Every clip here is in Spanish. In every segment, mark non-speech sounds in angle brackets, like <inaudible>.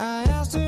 I asked her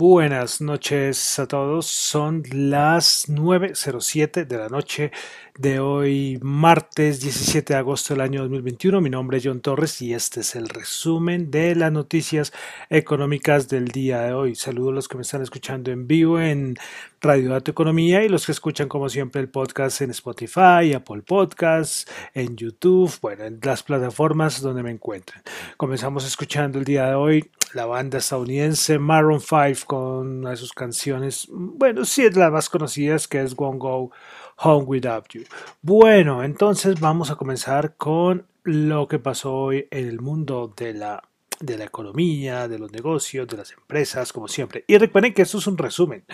Buenas noches a todos. Son las 9.07 de la noche de hoy, martes 17 de agosto del año 2021. Mi nombre es John Torres y este es el resumen de las noticias económicas del día de hoy. Saludos a los que me están escuchando en vivo en Radio Dato Economía y los que escuchan como siempre el podcast en Spotify, Apple Podcasts, en YouTube, bueno, en las plataformas donde me encuentren. Comenzamos escuchando el día de hoy la banda estadounidense Maroon 5 con una de sus canciones, bueno, sí es la más conocida, que es Won't Go Home Without You. Bueno, entonces vamos a comenzar con lo que pasó hoy en el mundo de la de la economía, de los negocios, de las empresas, como siempre. Y recuerden que esto es un resumen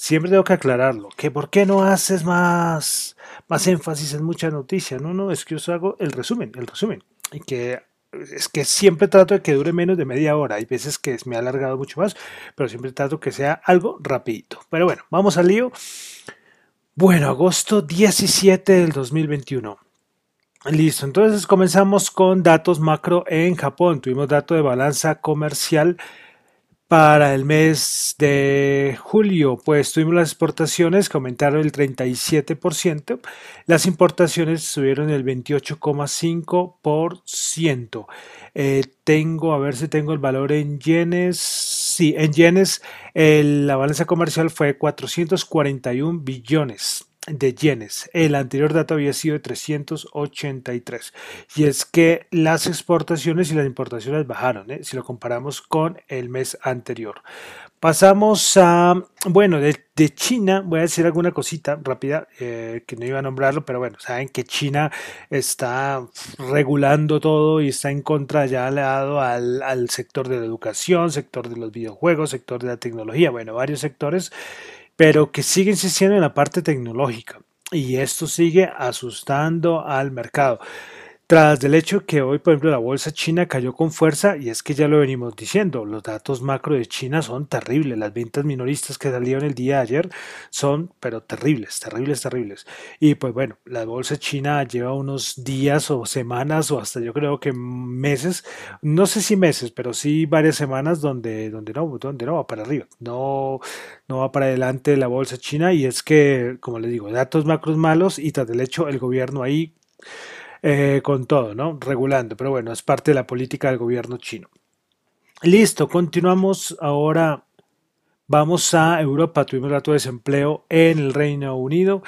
siempre tengo que aclararlo, que por qué no haces más, más énfasis en muchas noticias. No, no, es que yo hago el resumen, el resumen. Y que es que siempre trato de que dure menos de media hora. Hay veces que me ha alargado mucho más, pero siempre trato que sea algo rapidito. Pero bueno, vamos al lío. Bueno, agosto 17 del 2021. Listo, entonces comenzamos con datos macro en Japón. Tuvimos dato de balanza comercial para el mes de julio, pues tuvimos las exportaciones que aumentaron el 37%, las importaciones subieron el 28,5%. Eh, tengo, a ver si tengo el valor en yenes. Sí, en yenes la balanza comercial fue 441 billones de yenes. El anterior dato había sido de 383. Y es que las exportaciones y las importaciones bajaron, ¿eh? si lo comparamos con el mes anterior. Pasamos a, bueno, de, China, voy a decir alguna cosita rápida, eh, que no iba a nombrarlo, pero bueno, saben que China está regulando todo y está en contra ya al lado al, sector de la educación, sector de los videojuegos, sector de la tecnología, bueno, varios sectores pero que sigue insistiendo en la parte tecnológica y esto sigue asustando al mercado. Tras del hecho que hoy, por ejemplo, la bolsa china cayó con fuerza, y es que ya lo venimos diciendo, los datos macro de China son terribles, las ventas minoristas que salieron el día de ayer son, pero terribles, terribles, terribles. Y pues bueno, la bolsa china lleva unos días o semanas o hasta yo creo que meses, no sé si meses, pero sí varias semanas donde, donde no, donde no va para arriba, no, no va para adelante la bolsa china, y es que, como les digo, datos macros malos y tras del hecho el gobierno ahí eh, con todo, ¿no? Regulando, pero bueno, es parte de la política del gobierno chino. Listo, continuamos ahora. Vamos a Europa. Tuvimos dato de desempleo en el Reino Unido.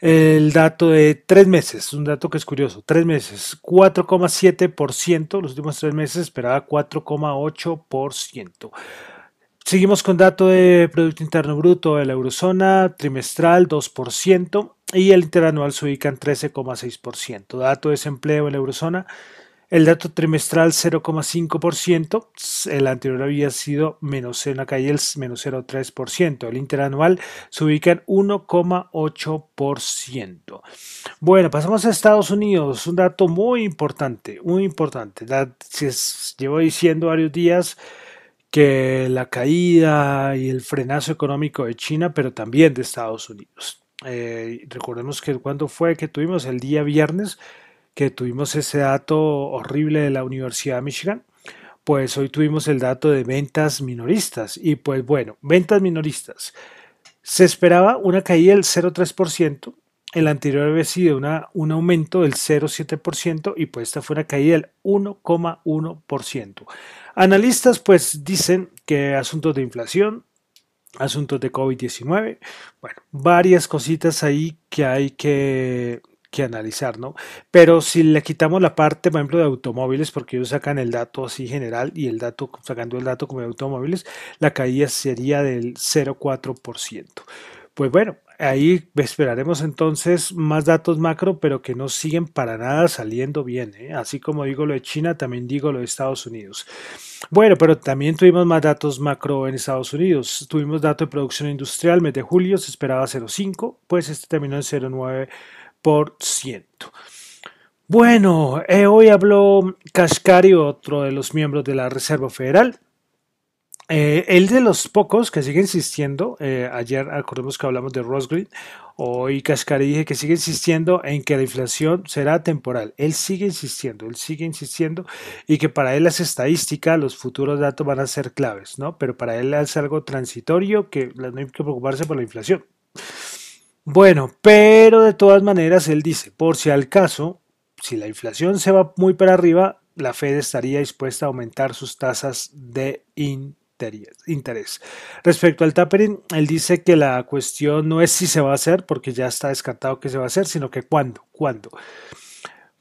El dato de tres meses, un dato que es curioso, tres meses, 4,7%, los últimos tres meses esperaba 4,8%. Seguimos con dato de Producto Interno Bruto de la Eurozona, trimestral 2% y el interanual se ubica en 13,6%. Dato de desempleo en la Eurozona, el dato trimestral 0,5%, el anterior había sido menos en la el menos 0,3%, el interanual se ubica en 1,8%. Bueno, pasamos a Estados Unidos, un dato muy importante, muy importante. Llevo diciendo varios días que la caída y el frenazo económico de China, pero también de Estados Unidos. Eh, recordemos que cuando fue que tuvimos el día viernes, que tuvimos ese dato horrible de la Universidad de Michigan, pues hoy tuvimos el dato de ventas minoristas. Y pues bueno, ventas minoristas. Se esperaba una caída del 0,3%, el anterior había sido un aumento del 0,7% y pues esta fue una caída del 1,1%. Analistas pues dicen que asuntos de inflación, asuntos de COVID-19, bueno, varias cositas ahí que hay que, que, analizar, ¿no? Pero si le quitamos la parte, por ejemplo, de automóviles, porque ellos sacan el dato así general y el dato, sacando el dato como de automóviles, la caída sería del 0,4%. Pues bueno, Ahí esperaremos entonces más datos macro, pero que no siguen para nada saliendo bien. ¿eh? Así como digo lo de China, también digo lo de Estados Unidos. Bueno, pero también tuvimos más datos macro en Estados Unidos. Tuvimos dato de producción industrial, mes de julio se esperaba 0,5, pues este terminó en 0,9%. Bueno, eh, hoy habló Kashkari, otro de los miembros de la Reserva Federal. Eh, el de los pocos que sigue insistiendo, eh, ayer acordemos que hablamos de Ross Green, hoy Cascari dije que sigue insistiendo en que la inflación será temporal. Él sigue insistiendo, él sigue insistiendo y que para él las estadísticas, los futuros datos van a ser claves, ¿no? Pero para él es algo transitorio que no hay que preocuparse por la inflación. Bueno, pero de todas maneras él dice, por si al caso, si la inflación se va muy para arriba, la Fed estaría dispuesta a aumentar sus tasas de interés interés. Respecto al tapering, él dice que la cuestión no es si se va a hacer, porque ya está descartado que se va a hacer, sino que cuándo, cuándo.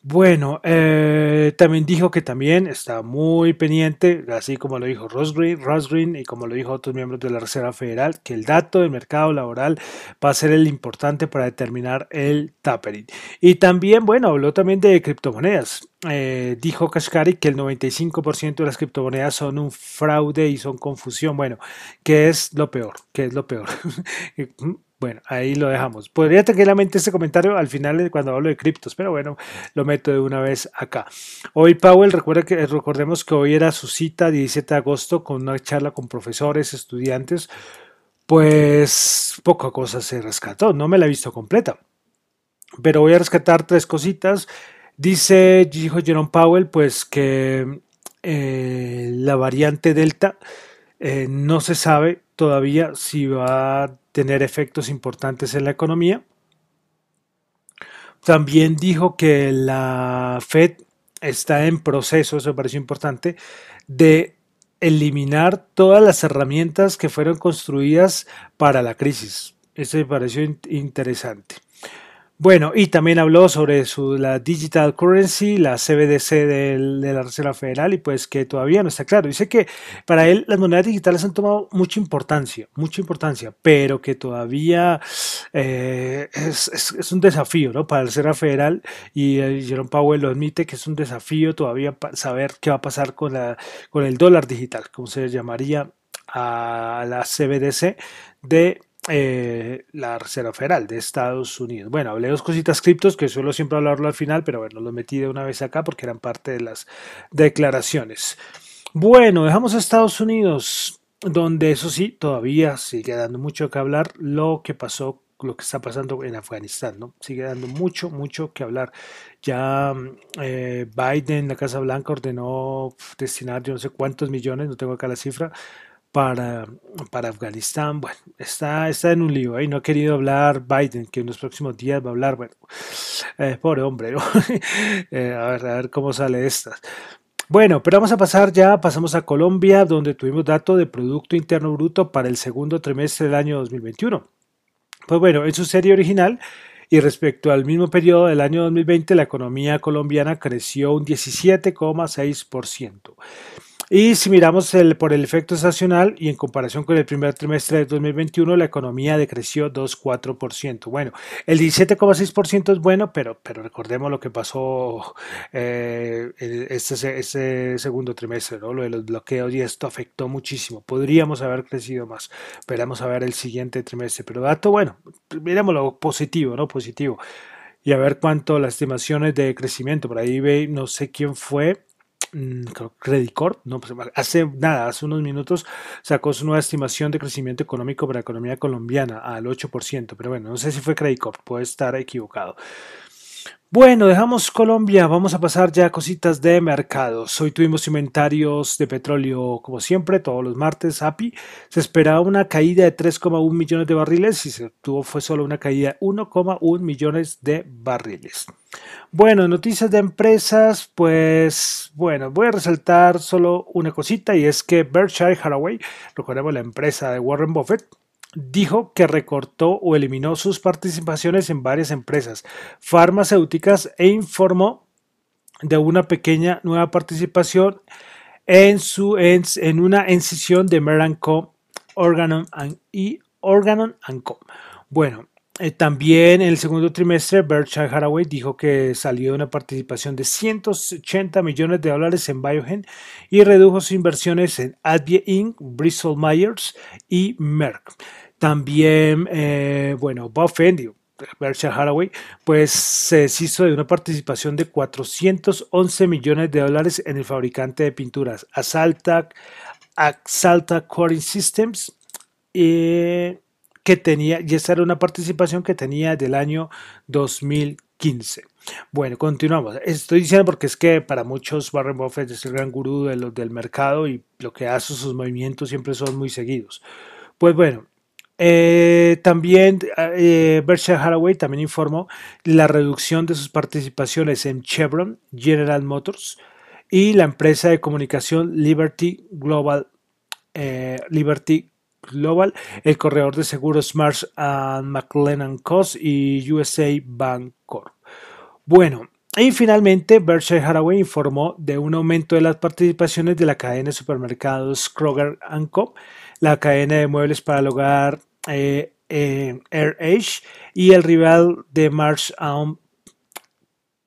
Bueno, eh, también dijo que también está muy pendiente, así como lo dijo Ross Green, y como lo dijo otros miembros de la Reserva Federal, que el dato del mercado laboral va a ser el importante para determinar el tapering. Y también, bueno, habló también de criptomonedas. Eh, dijo Kashkari que el 95% de las criptomonedas son un fraude y son confusión. Bueno, ¿qué es lo peor? ¿Qué es lo peor? <laughs> Bueno, ahí lo dejamos. Podría tranquilamente este comentario al final cuando hablo de criptos, pero bueno, lo meto de una vez acá. Hoy Powell, recuerda que, recordemos que hoy era su cita, 17 de agosto, con una charla con profesores, estudiantes. Pues poca cosa se rescató, no me la he visto completa. Pero voy a rescatar tres cositas Dice, dijo Jerome Powell, pues que eh, la variante Delta eh, no se sabe todavía si va a tener efectos importantes en la economía. También dijo que la Fed está en proceso, eso me pareció importante, de eliminar todas las herramientas que fueron construidas para la crisis. Eso me pareció interesante. Bueno, y también habló sobre su, la digital currency, la CBDC de la Reserva Federal, y pues que todavía no está claro. Dice que para él las monedas digitales han tomado mucha importancia, mucha importancia, pero que todavía eh, es, un desafío ¿no? para la Reserva Federal, y eh, Jerome Powell lo admite que es un desafío todavía saber qué va a pasar con, la, con el dólar digital, como se llamaría a la CBDC de eh, la Reserva Federal de Estados Unidos. Bueno, hablé dos cositas criptos que suelo siempre hablarlo al final, pero bueno, los metí de una vez acá porque eran parte de las declaraciones. Bueno, dejamos a Estados Unidos, donde eso sí, todavía sigue dando mucho que hablar lo que pasó lo que está pasando en Afganistán, ¿no? Sigue dando mucho, mucho que hablar. Ya eh, Biden, la Casa Blanca, ordenó destinar yo no sé cuántos millones, no tengo acá la cifra, para, para Afganistán. Bueno, está, está en un lío ahí. No ha querido hablar Biden, que en los próximos días va a hablar. Bueno, eh, pobre hombre, <laughs> eh, a, ver, a ver cómo sale esta. Bueno, pero vamos a pasar ya, pasamos a Colombia, donde tuvimos dato de Producto Interno Bruto para el segundo trimestre del año 2021. Pues bueno, en su serie original y respecto al mismo periodo del año 2020, la economía colombiana creció un 17,6%. Y si miramos el, por el efecto estacional y en comparación con el primer trimestre de 2021, la economía decreció 2,4%. Bueno, el 17,6% es bueno, pero, pero recordemos lo que pasó eh, este, este, segundo trimestre, ¿no? lo de los bloqueos y esto afectó muchísimo. Podríamos haber crecido más. Esperamos a ver el siguiente trimestre. Pero dato, bueno, miremos lo positivo, ¿no? Positivo. Y a ver cuánto las estimaciones de crecimiento. Por ahí ve, no sé quién fue Credit Corp, no, pues, hace nada, hace unos minutos sacó su nueva estimación de crecimiento económico para la economía colombiana al 8%, pero bueno, no sé si fue Credit Corp, puede estar equivocado. Bueno, dejamos Colombia, vamos a pasar ya a cositas de mercados. Hoy tuvimos inventarios de petróleo como siempre, todos los martes, API. Se esperaba una caída de 3,1 millones de barriles y se tuvo fue solo una caída de 1,1 millones de barriles. Bueno, noticias de empresas, pues bueno, voy a resaltar solo una cosita y es que Berkshire Hathaway, recordemos la empresa de Warren Buffett, dijo que recortó o eliminó sus participaciones en varias empresas farmacéuticas e informó de una pequeña nueva participación en, su, en, una incisión de Merck Co. Organon y Organon Co. Bueno, eh, también en el segundo trimestre, Berkshire Hathaway dijo que salió de una participación de 180 millones de dólares en Biogen y redujo sus inversiones en Advie Inc., Bristol Myers y Merck. También, eh, bueno, Fendi, Berkshire Hathaway, pues se deshizo de una participación de 411 millones de dólares en el fabricante de pinturas Asalta, Axalta Coating Systems. Eh, que tenía, y esa era una participación que tenía del año 2015. Bueno, continuamos. Estoy diciendo porque es que para muchos Warren Buffett es el gran gurú de del mercado y lo que hace sus movimientos siempre son muy seguidos. Pues bueno, eh, también eh, Berkshire Hathaway también informó la reducción de sus participaciones en Chevron, General Motors y la empresa de comunicación Liberty Global, eh, Liberty Global, el corredor de seguros Marsh McLennan Cos y USA Bank Corp. Bueno, y finalmente Berkshire Hathaway informó de un aumento de las participaciones de la cadena de supermercados Kroger Co., la cadena de muebles para el hogar eh, eh, y el rival de Marsh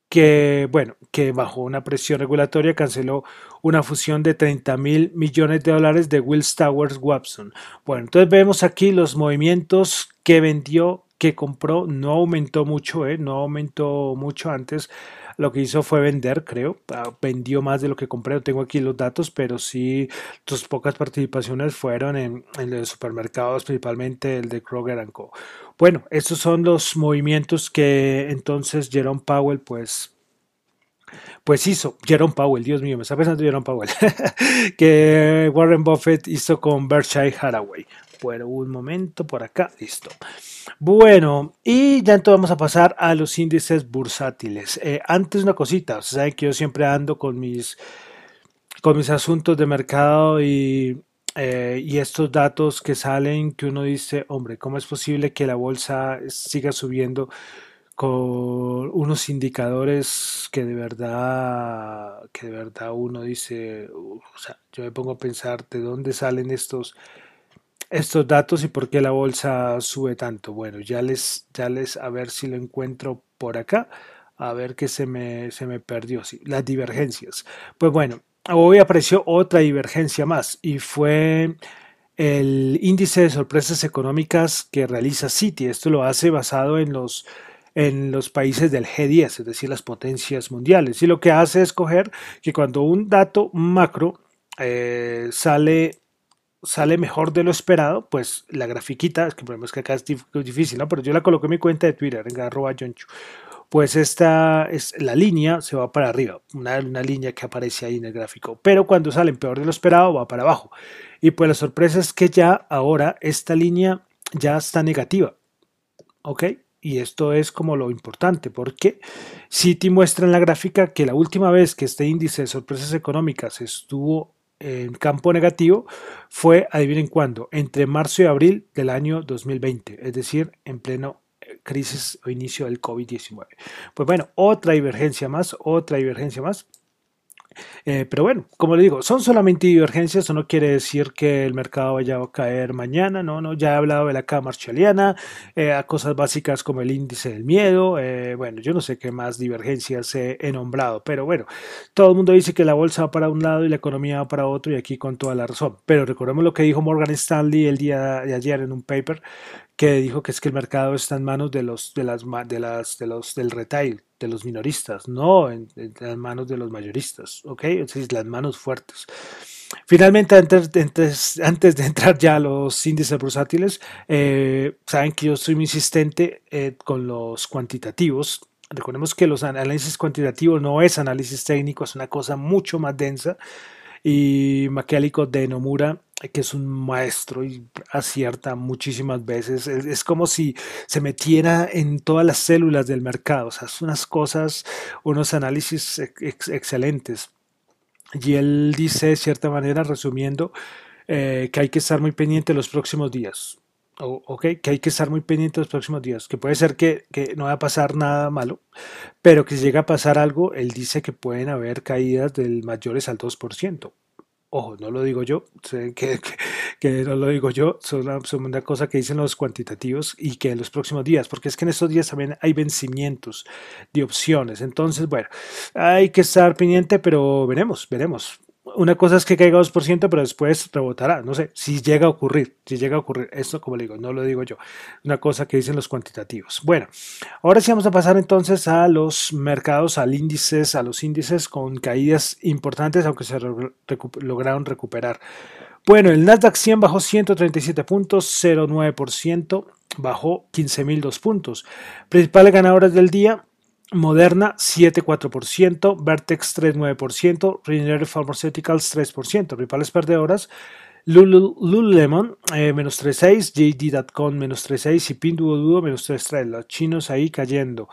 que, bueno, que bajo una presión regulatoria canceló una fusión de 30 mil millones de dólares de Wills Towers Watson. Bueno, entonces vemos aquí los movimientos que vendió, que compró, no aumentó mucho, ¿eh? no aumentó mucho antes. Lo que hizo fue vender, creo. Ah, vendió más de lo que compré. No tengo aquí los datos, pero sí, sus pocas participaciones fueron en, en los supermercados, principalmente el de Kroger Co. Bueno, estos son los movimientos que entonces Jerome Powell pues pues hizo Jerome Powell, Dios mío, me está pensando Jerome Powell, <laughs> que Warren Buffett hizo con Berkshire Hathaway. Bueno, un momento por acá, listo. Bueno, y ya entonces vamos a pasar a los índices bursátiles. Eh, antes una cosita, ustedes saben que yo siempre ando con mis, con mis asuntos de mercado y, eh, y estos datos que salen que uno dice, hombre, ¿cómo es posible que la bolsa siga subiendo? Con unos indicadores que de verdad, que de verdad uno dice, o sea, yo me pongo a pensar de dónde salen estos, estos datos y por qué la bolsa sube tanto. Bueno, ya les, ya les, a ver si lo encuentro por acá, a ver qué se me, se me perdió, sí, las divergencias. Pues bueno, hoy apareció otra divergencia más y fue el índice de sorpresas económicas que realiza Citi. Esto lo hace basado en los en los países del G10, es decir, las potencias mundiales. Y lo que hace es coger que cuando un dato macro eh, sale, sale mejor de lo esperado, pues la grafiquita, es que el problema es que acá es difícil, ¿no? Pero yo la coloqué en mi cuenta de Twitter, en arroba. Pues esta es la línea se va para arriba, una, una línea que aparece ahí en el gráfico. Pero cuando sale peor de lo esperado, va para abajo. Y pues la sorpresa es que ya ahora esta línea ya está negativa. ¿Ok? Y esto es como lo importante, porque Citi muestra en la gráfica que la última vez que este índice de sorpresas económicas estuvo en campo negativo fue, adivinen cuándo, entre marzo y abril del año 2020, es decir, en pleno eh, crisis o inicio del COVID-19. Pues bueno, otra divergencia más, otra divergencia más. Eh, pero bueno, como le digo, son solamente divergencias, eso no quiere decir que el mercado vaya a caer mañana, no, no, ya he hablado de la cámara chaliana, eh, a cosas básicas como el índice del miedo, eh, bueno, yo no sé qué más divergencias he, nombrado, pero bueno, todo el mundo dice que la bolsa va para un lado y la economía va para otro y aquí con toda la razón, pero recordemos lo que dijo Morgan Stanley el día de ayer en un paper que dijo que es que el mercado está en manos de los de las de las de los del retail de los minoristas, no en, las manos de los mayoristas, ¿ok? Entonces las manos fuertes. Finalmente, antes, antes, de entrar ya a los índices bursátiles, eh, saben que yo soy muy insistente eh, con los cuantitativos. Recordemos que los análisis cuantitativos no es análisis técnico, es una cosa mucho más densa. Y Maquiálico de Nomura que es un maestro y acierta muchísimas veces. Es, como si se metiera en todas las células del mercado. O sea, son unas cosas, unos análisis excelentes. Y él dice, de cierta manera, resumiendo, eh, que hay que estar muy pendiente los próximos días. ok, que hay que estar muy pendiente los próximos días. Que puede ser que, que no va a pasar nada malo, pero que si llega a pasar algo, él dice que pueden haber caídas del mayores al 2%. Ojo, no lo digo yo, <laughs> que, que, no lo digo yo, son una, cosa que dicen los cuantitativos y que en los próximos días, porque es que en estos días también hay vencimientos de opciones. Entonces, bueno, hay que estar pendiente, pero veremos, veremos una cosa es que caiga 2%, pero después rebotará. No sé, si llega a ocurrir, si llega a ocurrir. Esto, como le digo, no lo digo yo. Una cosa que dicen los cuantitativos. Bueno, ahora sí vamos a pasar entonces a los mercados, al índices, a los índices con caídas importantes, aunque se lograron recuperar. Bueno, el Nasdaq 100 bajó 137 puntos, 0,9%, bajó 15.002 puntos. Principales ganadoras del día, Moderna 7,4%, Vertex 3,9%, Regeneron Pharmaceuticals 3%, principales perdedoras, Lululemon eh, menos 3,6, JD.com menos 3,6 y Pinduoduo menos 3,3. Los chinos ahí cayendo.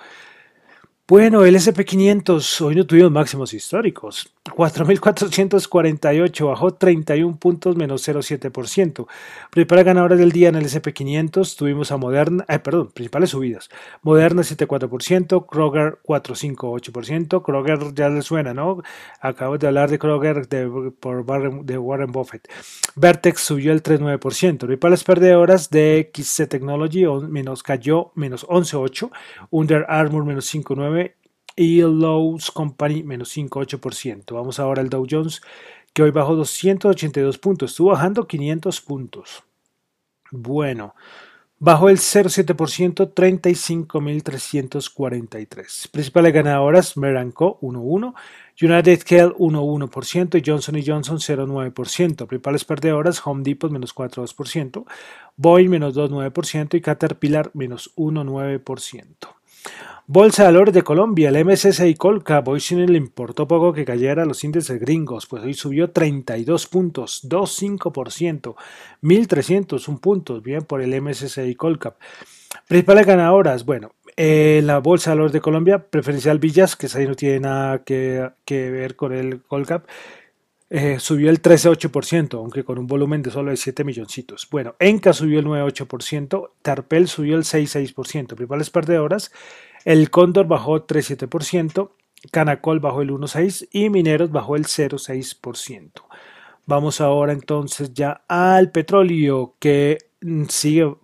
Bueno, el SP500 hoy no tuvimos máximos históricos. 4.448 bajó 31 puntos menos 0,7%. Principales ganadores del día en el SP500 tuvimos a Moderna, eh, perdón, principales subidas. Moderna 7,4%, Kroger 4,58%. Kroger ya le suena, ¿no? Acabo de hablar de Kroger de, por de Warren Buffett. Vertex subió el 3,9%. Principales perdedoras de XC Technology menos cayó menos 11,8%. Under Armour menos 5,9% y Lowe's Company menos 5,8%. Vamos ahora al Dow Jones que hoy bajó 282 puntos, estuvo bajando 500 puntos. Bueno, bajó el 0,7%, 35.343. Principales ganadoras, Meranco 1,1%, United Health 1,1% y Johnson Johnson 0,9%. Principales perdedoras, Home Depot menos 4,2%, Boeing menos 2,9% y Caterpillar menos 1,9%. Bolsa de valores de Colombia, el MSCI Colcap, hoy sí le importó poco que cayera los índices gringos, pues hoy subió 32 puntos, 2,5%, 1.301 puntos, bien por el MSCI Colcap. Principales ganadoras, bueno, eh, la Bolsa de Valores de Colombia, preferencial Villas, que ahí no tiene nada que, ver con el Colcap, eh, subió el 13,8%, aunque con un volumen de solo de 7 milloncitos. Bueno, Enca subió el 9,8%, Tarpel subió el 6,6%. Principales perdedoras, el Cóndor bajó 3,7%, Canacol bajó el 1,6% y Mineros bajó el 0,6%. Vamos ahora entonces ya al petróleo, que Mm, sigue,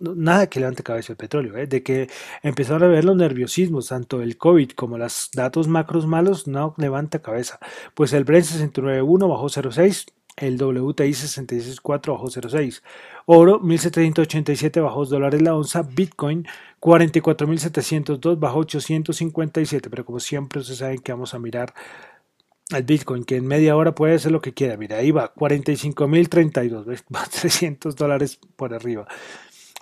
nada que levante cabeza el petróleo, ¿eh? de que empezaron a ver los nerviosismos, tanto el COVID como los datos macros malos, no levanta cabeza. Pues el Brent 69.1 bajó 0.6, el WTI 66.4 bajó 0.6, oro 1787 bajó 2 dólares la onza, Bitcoin 44.702 bajó 857, pero como siempre ustedes saben que vamos a mirar al Bitcoin, que en media hora puede hacer lo que quiera. Mira, ahí va, 45.032, <laughs> va 300 dólares por arriba.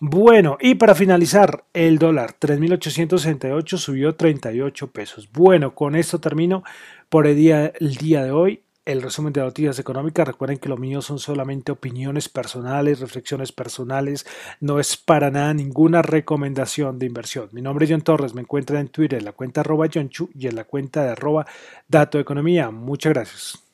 Bueno, y para finalizar, el dólar 3.868 subió 38 pesos. Bueno, con esto termino por el día, el día de hoy el resumen de noticias económicas. Recuerden que lo mío son solamente opiniones personales, reflexiones personales, no es para nada ninguna recomendación de inversión. Mi nombre es John Torres, me encuentran en Twitter en la cuenta arroba John y en la cuenta de arroba Dato Economía. Muchas gracias.